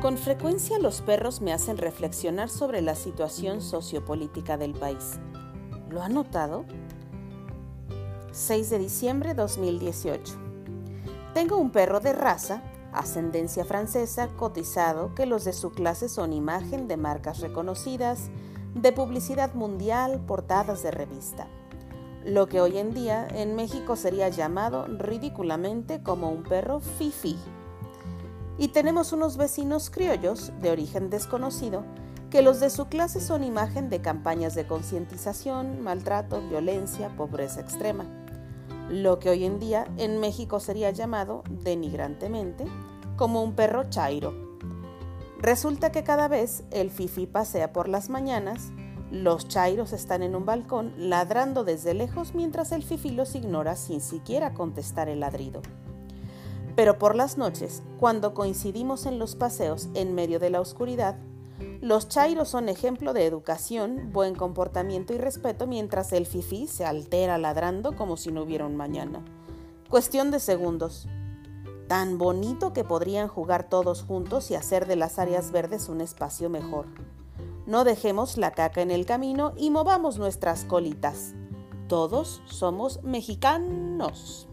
Con frecuencia los perros me hacen reflexionar sobre la situación sociopolítica del país. ¿Lo ha notado? 6 de diciembre 2018. Tengo un perro de raza, ascendencia francesa, cotizado, que los de su clase son imagen de marcas reconocidas, de publicidad mundial, portadas de revista. Lo que hoy en día en México sería llamado ridículamente como un perro fifi. Y tenemos unos vecinos criollos de origen desconocido que los de su clase son imagen de campañas de concientización, maltrato, violencia, pobreza extrema. Lo que hoy en día en México sería llamado denigrantemente como un perro chairo. Resulta que cada vez el fifi pasea por las mañanas, los chairos están en un balcón ladrando desde lejos mientras el fifi los ignora sin siquiera contestar el ladrido. Pero por las noches, cuando coincidimos en los paseos en medio de la oscuridad, los chairos son ejemplo de educación, buen comportamiento y respeto mientras el fifí se altera ladrando como si no hubiera un mañana. Cuestión de segundos. Tan bonito que podrían jugar todos juntos y hacer de las áreas verdes un espacio mejor. No dejemos la caca en el camino y movamos nuestras colitas. Todos somos mexicanos.